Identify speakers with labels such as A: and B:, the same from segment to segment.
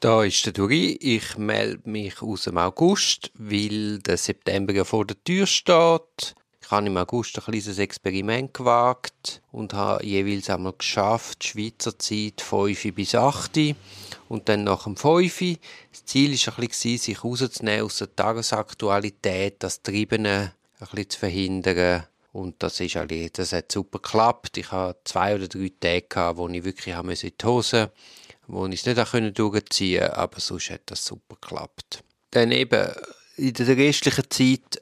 A: Da ist der Duri. Ich melde mich aus dem August, weil der September ja vor der Tür steht. Ich habe im August ein kleines Experiment gewagt und habe jeweils einmal geschafft, Schweizer Zeit 5 bis 8 und dann nach dem 5. Das Ziel war sich rauszunehmen aus der Tagesaktualität, das Triebene ein zu verhindern. Und das, ist eigentlich, das hat super geklappt. Ich hatte zwei oder drei Tage, wo ich wirklich in die Hose wo ich es nicht durchziehen konnte, aber sonst hat das super geklappt. Dann eben in der restlichen Zeit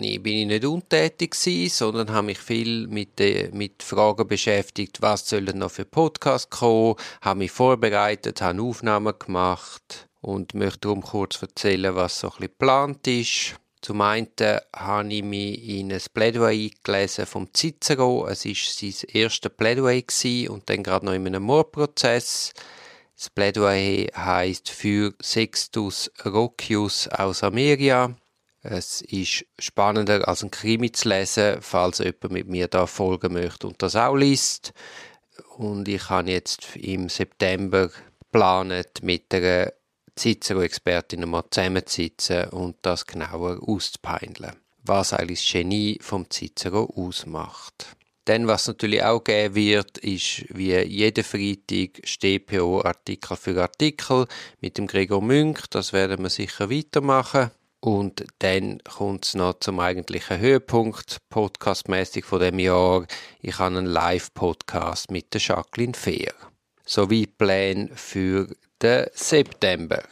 A: ich, bin ich nicht untätig gewesen, sondern habe mich viel mit, äh, mit Fragen beschäftigt, was sollen noch für Podcasts kommen, habe mich vorbereitet, habe Aufnahmen gemacht und möchte darum kurz erzählen, was so ein bisschen geplant ist. Zum einen habe ich mich in ein Plädoyer gelesen vom Cicero. Es war sein erstes Plädoyer und dann gerade noch in einem Mordprozess. Das Plädoyer heißt für Sextus Roccius aus Ameria. Es ist spannender als ein Krimi zu lesen, falls jemand mit mir da folgen möchte und das auch liest. Und ich habe jetzt im September geplant, mit einer Cicero-Expertin mal zusammenzusitzen und das genauer auszupeineln, was eigentlich das Genie vom Cicero ausmacht. Dann, was natürlich auch geben wird, ist wie jeden Freitag StPO Artikel für Artikel mit dem Gregor Münk. Das werden wir sicher weitermachen. Und dann kommt es noch zum eigentlichen Höhepunkt, podcastmäßig von dem Jahr. Ich habe einen Live-Podcast mit der Jacqueline Fehr. Sowie Pläne für den September.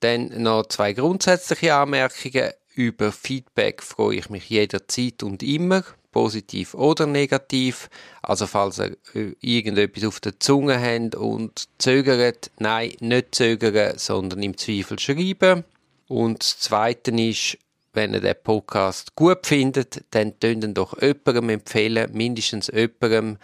A: Dann noch zwei grundsätzliche Anmerkungen. Über Feedback freue ich mich jederzeit und immer, positiv oder negativ. Also falls ihr äh, irgendetwas auf der Zunge habt und zögert, nein, nicht zögern, sondern im Zweifel schreiben. Und das Zweite ist, wenn ihr den Podcast gut findet, dann könnt ihn doch jemandem empfehlen, mindestens jemandem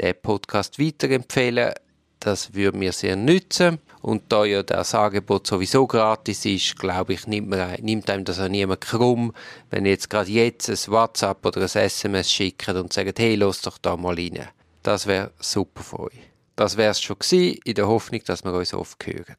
A: den Podcast weiterempfehlen. Das würde mir sehr nützen. Und da ja das Angebot sowieso gratis ist, glaube ich, nimmt, man, nimmt einem das auch niemand krumm, wenn jetzt gerade jetzt ein WhatsApp oder ein SMS schickt und sagt, hey, los doch da mal rein. Das wäre super für euch. Das wäre es schon gewesen, in der Hoffnung, dass wir uns oft hören.